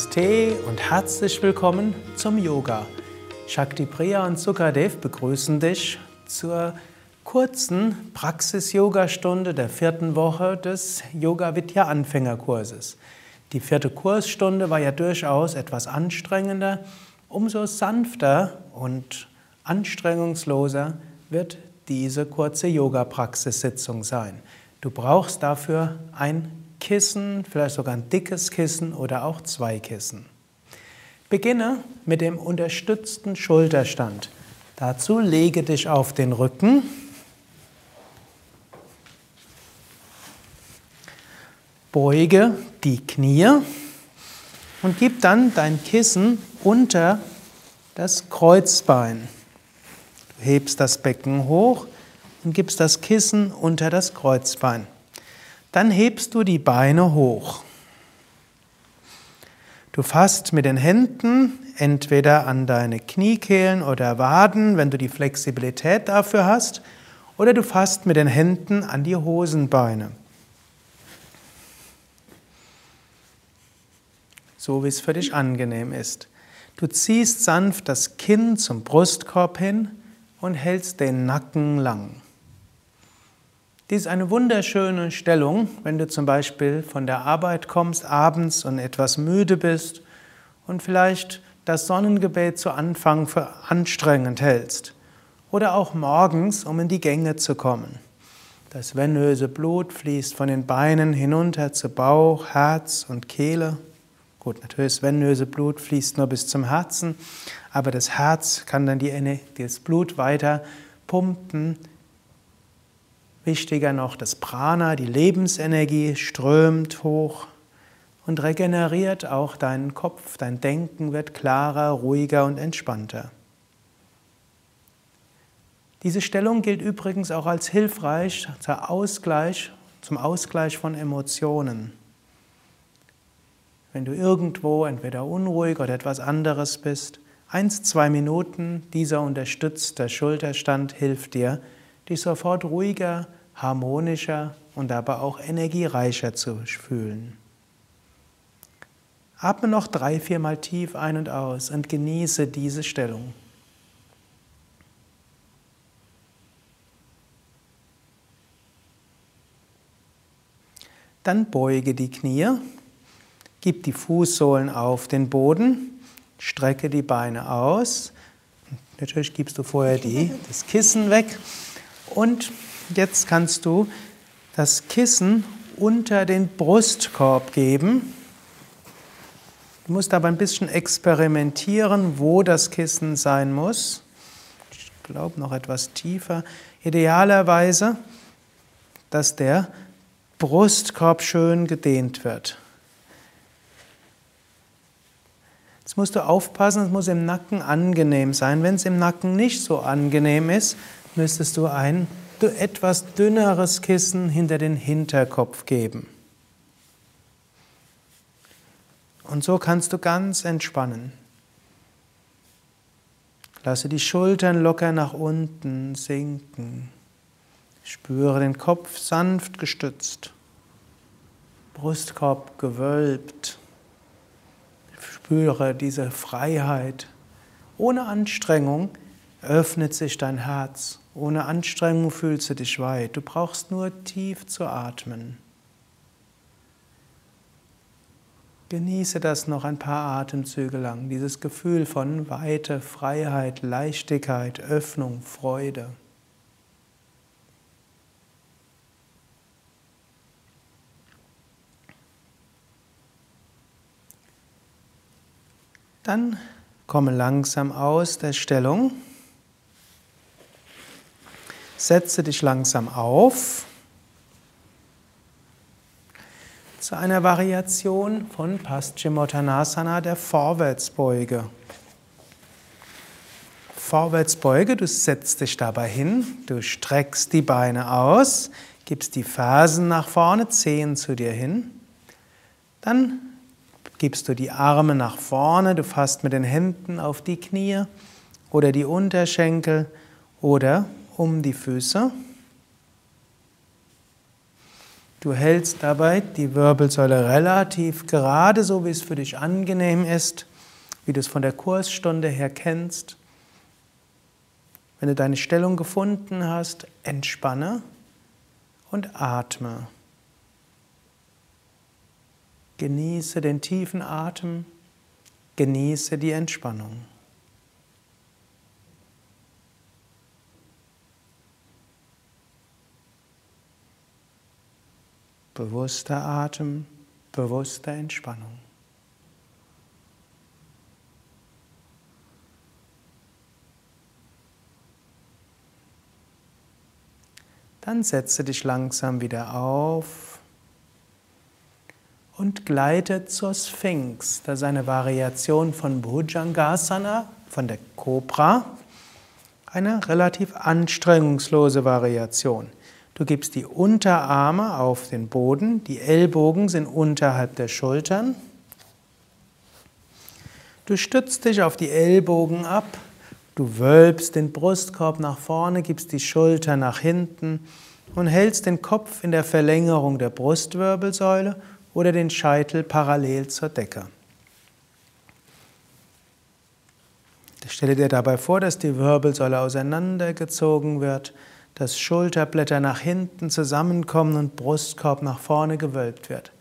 Namaste und herzlich willkommen zum Yoga. Shakti Priya und Sukadev begrüßen dich zur kurzen Praxis-Yoga-Stunde der vierten Woche des Yoga Vidya Anfängerkurses. Die vierte Kursstunde war ja durchaus etwas anstrengender. Umso sanfter und anstrengungsloser wird diese kurze Yoga-Praxissitzung sein. Du brauchst dafür ein Kissen, vielleicht sogar ein dickes Kissen oder auch zwei Kissen. Beginne mit dem unterstützten Schulterstand. Dazu lege dich auf den Rücken. Beuge die Knie und gib dann dein Kissen unter das Kreuzbein. Du hebst das Becken hoch und gibst das Kissen unter das Kreuzbein. Dann hebst du die Beine hoch. Du fasst mit den Händen entweder an deine Kniekehlen oder Waden, wenn du die Flexibilität dafür hast, oder du fasst mit den Händen an die Hosenbeine. So wie es für dich angenehm ist. Du ziehst sanft das Kinn zum Brustkorb hin und hältst den Nacken lang. Dies ist eine wunderschöne Stellung, wenn du zum Beispiel von der Arbeit kommst abends und etwas müde bist und vielleicht das Sonnengebet zu Anfang für anstrengend hältst. Oder auch morgens, um in die Gänge zu kommen. Das venöse Blut fließt von den Beinen hinunter zu Bauch, Herz und Kehle. Gut, natürlich das venöse Blut fließt nur bis zum Herzen, aber das Herz kann dann die, das Blut weiter pumpen Wichtiger noch, das Prana, die Lebensenergie, strömt hoch und regeneriert auch deinen Kopf. Dein Denken wird klarer, ruhiger und entspannter. Diese Stellung gilt übrigens auch als hilfreich Ausgleich, zum Ausgleich von Emotionen. Wenn du irgendwo entweder unruhig oder etwas anderes bist, eins, zwei Minuten dieser unterstützte Schulterstand hilft dir, dich sofort ruhiger, harmonischer und aber auch energiereicher zu fühlen. Atme noch drei, viermal tief ein und aus und genieße diese Stellung. Dann beuge die Knie, gib die Fußsohlen auf den Boden, strecke die Beine aus. Natürlich gibst du vorher die, das Kissen weg und jetzt kannst du das Kissen unter den Brustkorb geben. Du musst aber ein bisschen experimentieren, wo das Kissen sein muss. Ich glaube noch etwas tiefer. Idealerweise, dass der Brustkorb schön gedehnt wird. Jetzt musst du aufpassen, es muss im Nacken angenehm sein. Wenn es im Nacken nicht so angenehm ist, müsstest du ein etwas dünneres Kissen hinter den Hinterkopf geben. Und so kannst du ganz entspannen. Lasse die Schultern locker nach unten sinken. Spüre den Kopf sanft gestützt. Brustkorb gewölbt. Spüre diese Freiheit. Ohne Anstrengung öffnet sich dein Herz. Ohne Anstrengung fühlst du dich weit. Du brauchst nur tief zu atmen. Genieße das noch ein paar Atemzüge lang, dieses Gefühl von Weite, Freiheit, Leichtigkeit, Öffnung, Freude. Dann komme langsam aus der Stellung. Setze dich langsam auf zu einer Variation von Paschimottanasana, der Vorwärtsbeuge. Vorwärtsbeuge, du setzt dich dabei hin, du streckst die Beine aus, gibst die Fersen nach vorne, Zehen zu dir hin. Dann gibst du die Arme nach vorne, du fasst mit den Händen auf die Knie oder die Unterschenkel oder um die Füße. Du hältst dabei die Wirbelsäule relativ gerade, so wie es für dich angenehm ist, wie du es von der Kursstunde her kennst. Wenn du deine Stellung gefunden hast, entspanne und atme. Genieße den tiefen Atem, genieße die Entspannung. Bewusster Atem, bewusster Entspannung. Dann setze dich langsam wieder auf und gleite zur Sphinx. Das ist eine Variation von Bhujangasana, von der Cobra. Eine relativ anstrengungslose Variation. Du gibst die Unterarme auf den Boden, die Ellbogen sind unterhalb der Schultern. Du stützt dich auf die Ellbogen ab, du wölbst den Brustkorb nach vorne, gibst die Schulter nach hinten und hältst den Kopf in der Verlängerung der Brustwirbelsäule oder den Scheitel parallel zur Decke. Stelle dir dabei vor, dass die Wirbelsäule auseinandergezogen wird dass Schulterblätter nach hinten zusammenkommen und Brustkorb nach vorne gewölbt wird.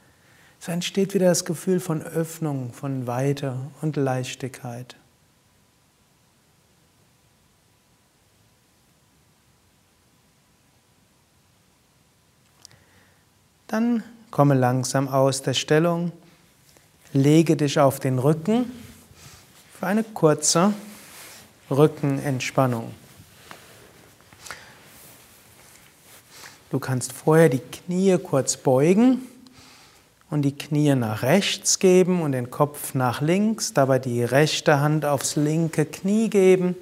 Es entsteht wieder das Gefühl von Öffnung, von Weite und Leichtigkeit. Dann komme langsam aus der Stellung, lege dich auf den Rücken für eine kurze Rückenentspannung. Du kannst vorher die Knie kurz beugen und die Knie nach rechts geben und den Kopf nach links, dabei die rechte Hand aufs linke Knie geben,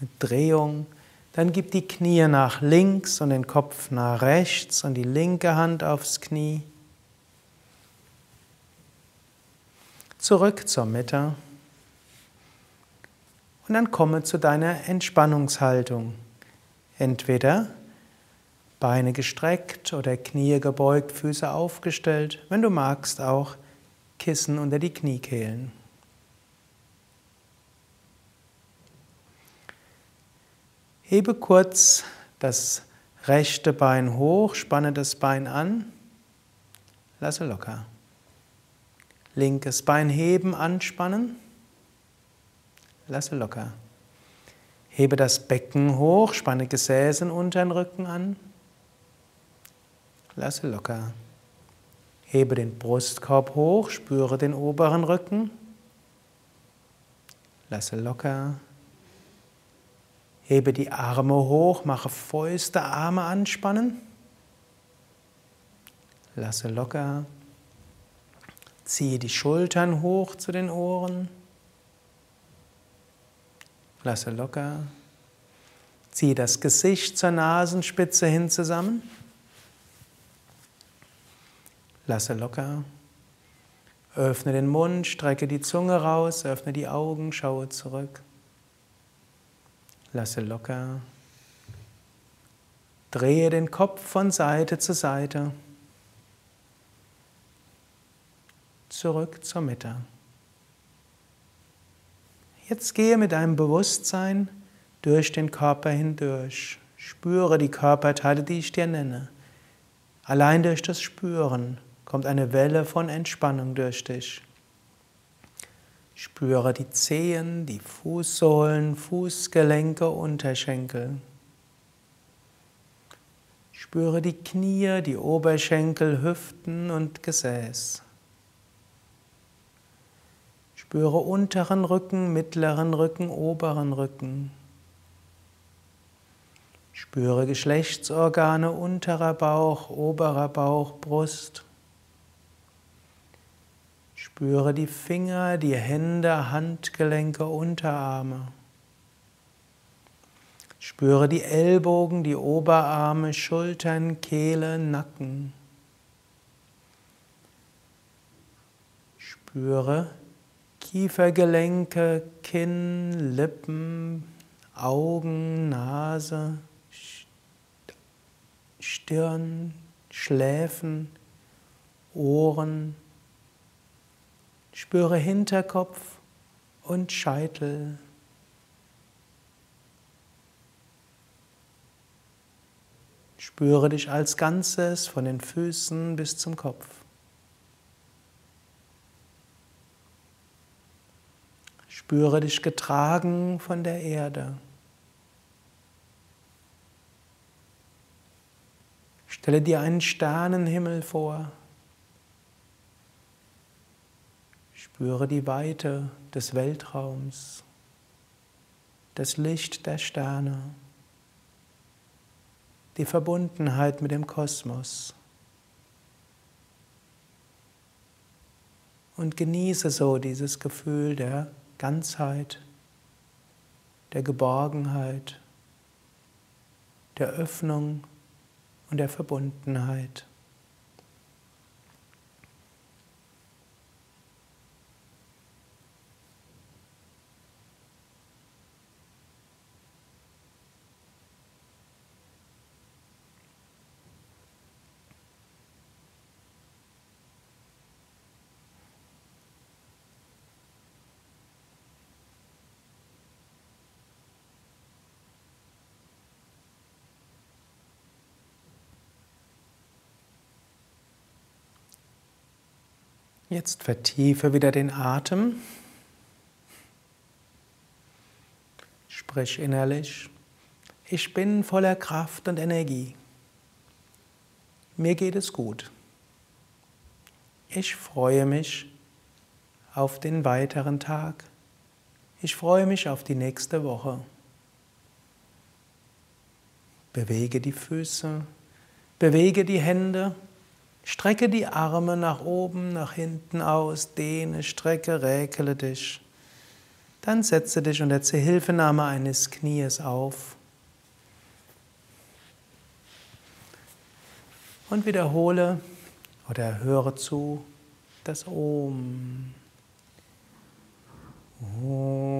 eine Drehung. Dann gib die Knie nach links und den Kopf nach rechts und die linke Hand aufs Knie. Zurück zur Mitte. Und dann komme zu deiner Entspannungshaltung. Entweder Beine gestreckt oder Knie gebeugt, Füße aufgestellt. Wenn du magst, auch Kissen unter die Kniekehlen. Hebe kurz das rechte Bein hoch, spanne das Bein an, lasse locker. Linkes Bein heben, anspannen, lasse locker. Hebe das Becken hoch, spanne Gesäßen unter den Rücken an, Lasse locker. Hebe den Brustkorb hoch, spüre den oberen Rücken. Lasse locker. Hebe die Arme hoch, mache Fäuste, Arme anspannen. Lasse locker. Ziehe die Schultern hoch zu den Ohren. Lasse locker. Ziehe das Gesicht zur Nasenspitze hin zusammen. Lasse locker. Öffne den Mund, strecke die Zunge raus, öffne die Augen, schaue zurück. Lasse locker. Drehe den Kopf von Seite zu Seite. Zurück zur Mitte. Jetzt gehe mit deinem Bewusstsein durch den Körper hindurch. Spüre die Körperteile, die ich dir nenne. Allein durch das Spüren kommt eine Welle von Entspannung durch dich. Spüre die Zehen, die Fußsohlen, Fußgelenke, Unterschenkel. Spüre die Knie, die Oberschenkel, Hüften und Gesäß. Spüre unteren Rücken, mittleren Rücken, oberen Rücken. Spüre Geschlechtsorgane, unterer Bauch, oberer Bauch, Brust. Spüre die Finger, die Hände, Handgelenke, Unterarme. Spüre die Ellbogen, die Oberarme, Schultern, Kehle, Nacken. Spüre Kiefergelenke, Kinn, Lippen, Augen, Nase, Stirn, Schläfen, Ohren. Spüre Hinterkopf und Scheitel. Spüre dich als Ganzes von den Füßen bis zum Kopf. Spüre dich getragen von der Erde. Stelle dir einen Sternenhimmel vor. Spüre die Weite des Weltraums, das Licht der Sterne, die Verbundenheit mit dem Kosmos. Und genieße so dieses Gefühl der Ganzheit, der Geborgenheit, der Öffnung und der Verbundenheit. Jetzt vertiefe wieder den Atem. Sprich innerlich. Ich bin voller Kraft und Energie. Mir geht es gut. Ich freue mich auf den weiteren Tag. Ich freue mich auf die nächste Woche. Bewege die Füße, bewege die Hände, Strecke die Arme nach oben, nach hinten aus, dehne, strecke, räkele dich. Dann setze dich unter Zuhilfenahme eines Knies auf. Und wiederhole oder höre zu das Om. Om.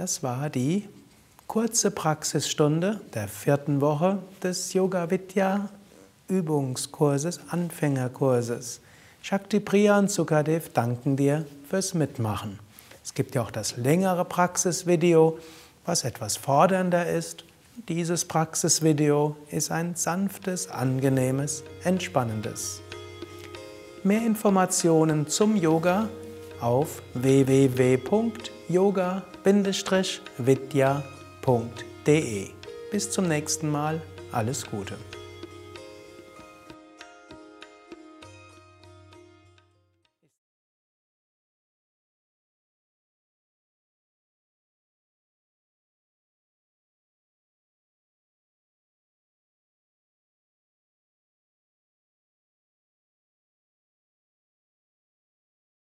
Das war die kurze Praxisstunde der vierten Woche des Yoga Vidya Übungskurses, Anfängerkurses. Shakti Priya und Sukadev danken dir fürs Mitmachen. Es gibt ja auch das längere Praxisvideo, was etwas fordernder ist. Dieses Praxisvideo ist ein sanftes, angenehmes, entspannendes. Mehr Informationen zum Yoga auf www.yoga-vidya.de. Bis zum nächsten Mal, alles Gute.